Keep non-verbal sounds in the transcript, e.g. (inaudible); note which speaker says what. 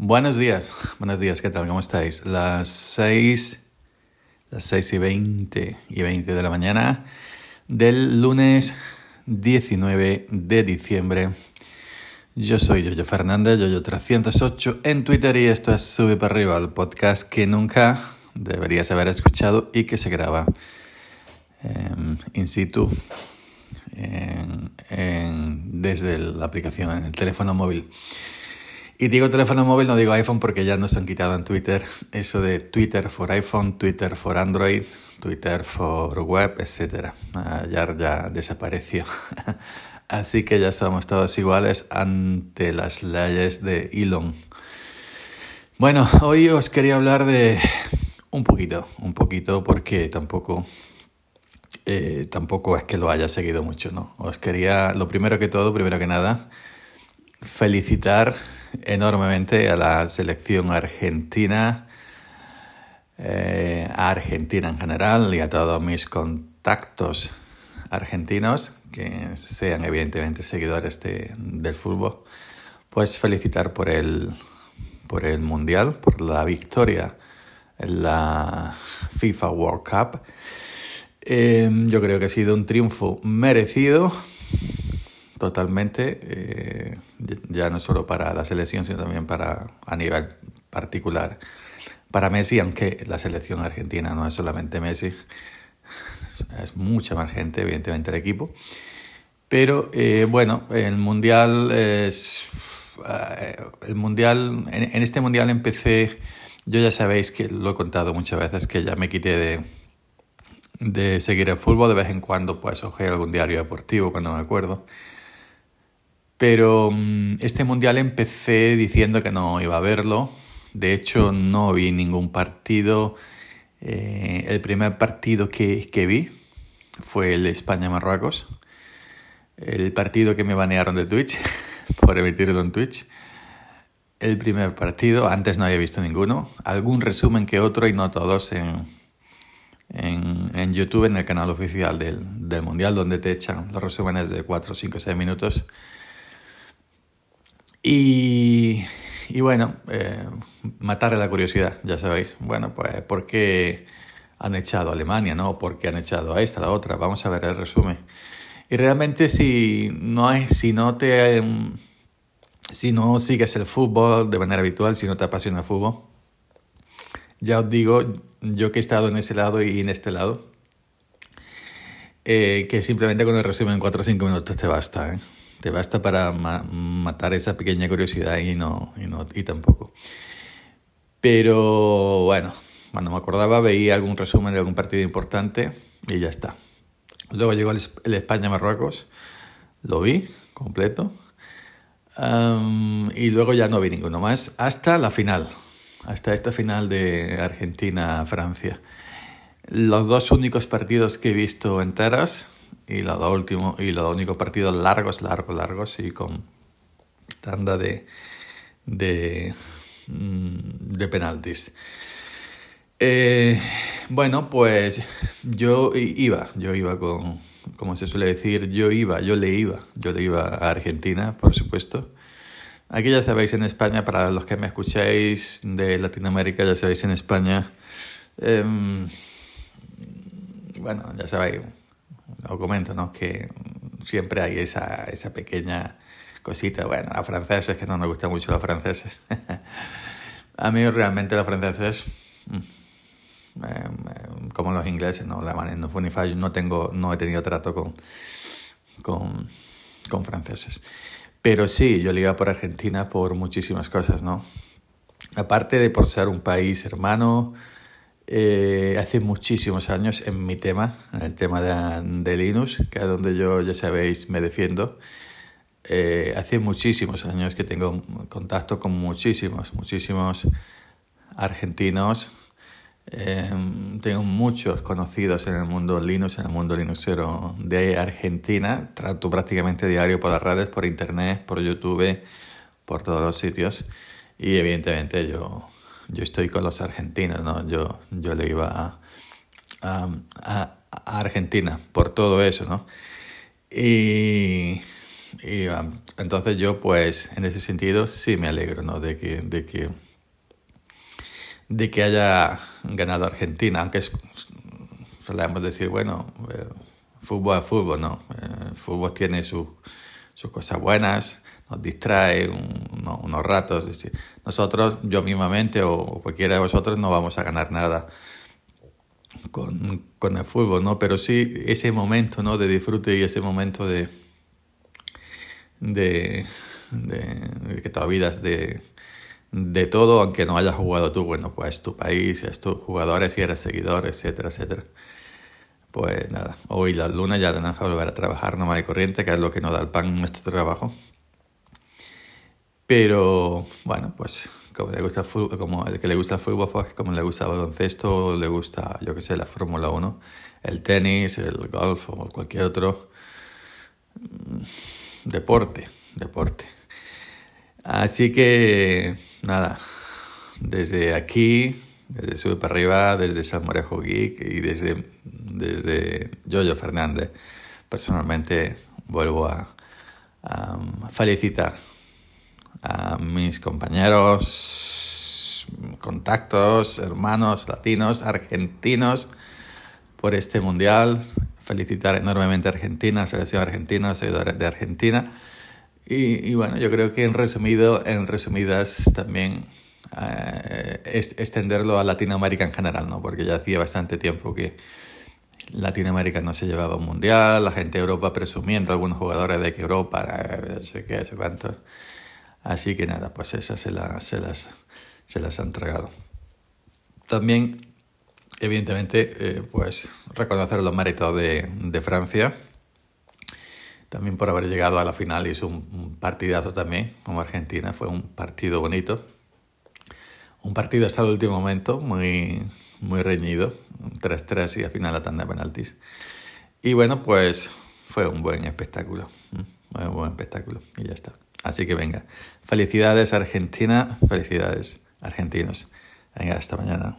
Speaker 1: Buenos días, buenos días, ¿qué tal? ¿Cómo estáis? Las 6, las 6 y 20 y 20 de la mañana del lunes 19 de diciembre. Yo soy Yoyo Fernández, Yoyo308 en Twitter y esto es Sube para arriba, el podcast que nunca deberías haber escuchado y que se graba eh, in situ desde la aplicación en el teléfono móvil. Y digo teléfono móvil, no digo iPhone porque ya nos han quitado en Twitter (laughs) eso de Twitter for iPhone, Twitter for Android, Twitter for web, etc. ya, ya desapareció. (laughs) Así que ya somos todos iguales ante las leyes de Elon. Bueno, hoy os quería hablar de un poquito, un poquito porque tampoco eh, tampoco es que lo haya seguido mucho, ¿no? Os quería, lo primero que todo, primero que nada, felicitar enormemente a la selección argentina, eh, a Argentina en general y a todos mis contactos argentinos que sean evidentemente seguidores de, del fútbol, pues felicitar por el, por el Mundial, por la victoria en la FIFA World Cup. Eh, yo creo que ha sido un triunfo merecido totalmente, eh, ya no solo para la selección, sino también para a nivel particular. Para Messi, aunque la selección argentina no es solamente Messi, es mucha más gente, evidentemente, el equipo. Pero eh, bueno, el mundial es. Eh, el mundial. En, este mundial empecé. Yo ya sabéis que lo he contado muchas veces que ya me quité de, de seguir el fútbol. De vez en cuando, pues, ojeo algún diario deportivo cuando me acuerdo. Pero mm, este mundial empecé diciendo que no iba a verlo. De hecho, no vi ningún partido. Eh, el primer partido que, que vi fue el España-Marruecos. El partido que me banearon de Twitch (laughs) por emitirlo en Twitch. El primer partido, antes no había visto ninguno. Algún resumen que otro y no todos en, en, en YouTube, en el canal oficial del, del Mundial, donde te echan los resúmenes de 4, 5, 6 minutos y, bueno, eh, matar la curiosidad, ya sabéis. Bueno, pues ¿por qué han echado a Alemania, no? ¿Por qué han echado a esta, a la otra? Vamos a ver el resumen. Y realmente si no, hay, si no te... Si no sigues el fútbol de manera habitual, si no te apasiona el fútbol, ya os digo, yo que he estado en ese lado y en este lado, eh, que simplemente con el resumen en 4 o 5 minutos te basta. ¿eh? Te basta para matar esa pequeña curiosidad y no, y no y tampoco. Pero bueno, cuando me acordaba veía algún resumen de algún partido importante y ya está. Luego llegó el, España-Marruecos, lo vi completo. y luego ya no vi ninguno más hasta la final, hasta esta final de Argentina-Francia. Los dos únicos partidos que he visto enteras y los dos y los únicos partidos largos, largos, largos y con tanda de de, mm, de penaltis. Eh, bueno, pues yo iba, yo iba con, como se suele decir, yo iba, yo le iba, yo le iba a Argentina, por supuesto. Aquí ya sabéis en España, para los que me escucháis de Latinoamérica, ya sabéis en España, em, bueno, ya sabéis, os comento, ¿no? Que siempre hay esa, esa pequeña cosita. Bueno, a franceses, que no me gustan mucho los franceses. (laughs) a mí realmente los franceses, mm, em, como los ingleses, no, la no fue ni fallo, no, tengo, no he tenido trato con, con, con franceses. Pero sí, yo le iba por Argentina por muchísimas cosas, ¿no? Aparte de por ser un país hermano, eh, hace muchísimos años en mi tema, en el tema de, de Linux, que es donde yo, ya sabéis, me defiendo. Eh, hace muchísimos años que tengo contacto con muchísimos, muchísimos argentinos. Eh, tengo muchos conocidos en el mundo Linux, en el mundo Linuxero de Argentina. Trato prácticamente diario por las redes, por internet, por YouTube, por todos los sitios. Y evidentemente yo yo estoy con los argentinos, ¿no? Yo, yo le iba a, a, Argentina por todo eso, ¿no? Y, y um, entonces yo, pues, en ese sentido, sí me alegro, ¿no? De que, de que, de que haya ganado Argentina, aunque es, solemos decir, bueno, eh, fútbol es fútbol, ¿no? el fútbol tiene sus cosas buenas, nos distrae unos ratos. Nosotros, yo mismamente o cualquiera de vosotros, no vamos a ganar nada con, con, el fútbol, ¿no? Pero sí ese momento, ¿no? De disfrute y ese momento de, de, de, que te olvidas de, de todo, aunque no hayas jugado tú, bueno, pues tu país, es tus jugadores y eres seguidor, etcétera, etcétera. Pues nada, hoy la luna ya tenemos que volver a trabajar normal y corriente, que es lo que nos da el pan en nuestro trabajo. Pero bueno, pues como le gusta el fútbol, como el que le gusta el fútbol, pues como le gusta el baloncesto, le gusta, yo que sé, la Fórmula 1, el tenis, el golf o cualquier otro mm, deporte, deporte. Así que nada, desde aquí, desde Sube para Arriba, desde Salmorejo Geek y desde, desde Jojo Fernández, personalmente vuelvo a felicitar a mis compañeros, contactos, hermanos latinos, argentinos por este mundial. Felicitar enormemente a Argentina, selección argentina, seguidores de Argentina. Y, bueno, yo creo que en resumido, en resumidas también eh, extenderlo a Latinoamérica en general, ¿no? Porque ya hacía bastante tiempo que Latinoamérica no se llevaba un mundial, la gente de Europa presumiendo, algunos jugadores de que Europa, eh, no sé qué, no sé cuántos. Así que nada, pues esas se, se, las, se las han tragado. También, evidentemente, eh, pues reconocer los méritos de, de, Francia, también por haber llegado a la final, hizo un, un partidazo también, como Argentina, fue un partido bonito. Un partido hasta el último momento, muy, muy reñido, 3-3 y al final la tanda de penaltis. Y bueno, pues fue un buen espectáculo, fue un buen espectáculo y ya está. Así que venga, felicidades Argentina, felicidades argentinos. Venga, hasta mañana.